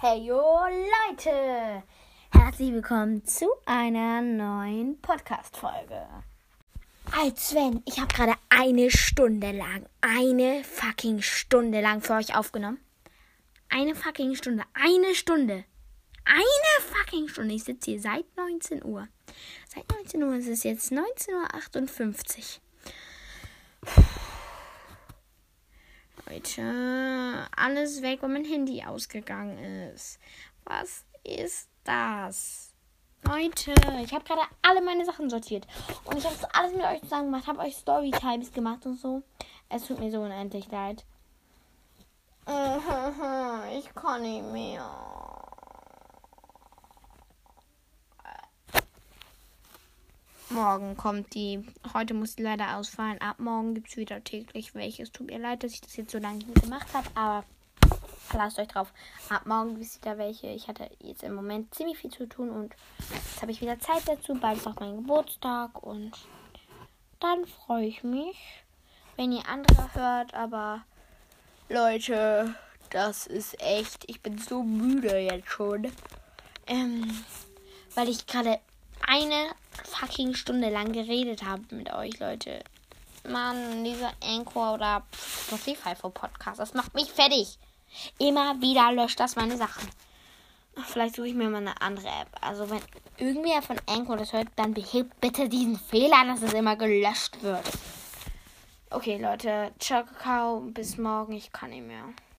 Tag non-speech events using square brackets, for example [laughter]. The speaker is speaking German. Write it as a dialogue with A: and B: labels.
A: Hey yo Leute! Herzlich willkommen zu einer neuen Podcast-Folge. Als wenn, ich habe gerade eine Stunde lang, eine fucking Stunde lang für euch aufgenommen. Eine fucking Stunde, eine Stunde. Eine fucking Stunde. Ich sitze hier seit 19 Uhr. Seit 19 Uhr ist es jetzt 19.58 Uhr. Leute, alles weg, weil mein Handy ausgegangen ist. Was ist das? Leute, ich habe gerade alle meine Sachen sortiert. Und ich habe das alles mit euch zusammen gemacht. Habe euch Storytimes gemacht und so. Es tut mir so unendlich leid. [laughs] Ich kann nicht mehr. Morgen kommt die. Heute muss die leider ausfallen. Ab morgen gibt es wieder täglich welches. Tut mir leid, dass ich das jetzt so lange nicht gemacht habe, aber lasst euch drauf. Ab morgen gibt es wieder welche. Ich hatte jetzt im Moment ziemlich viel zu tun und jetzt habe ich wieder Zeit dazu. Bald ist auch mein Geburtstag und dann freue ich mich, wenn ihr andere hört. Aber Leute, das ist echt. Ich bin so müde jetzt schon. Ähm, weil ich gerade eine fucking Stunde lang geredet habe mit euch, Leute. Mann, dieser Anchor oder Spotify für Podcast, das macht mich fertig. Immer wieder löscht das meine Sachen. Vielleicht suche ich mir mal eine andere App. Also wenn irgendwer von Anchor das hört, dann behebt bitte diesen Fehler, dass es immer gelöscht wird. Okay, Leute. Ciao, Kakao. Bis morgen. Ich kann nicht mehr.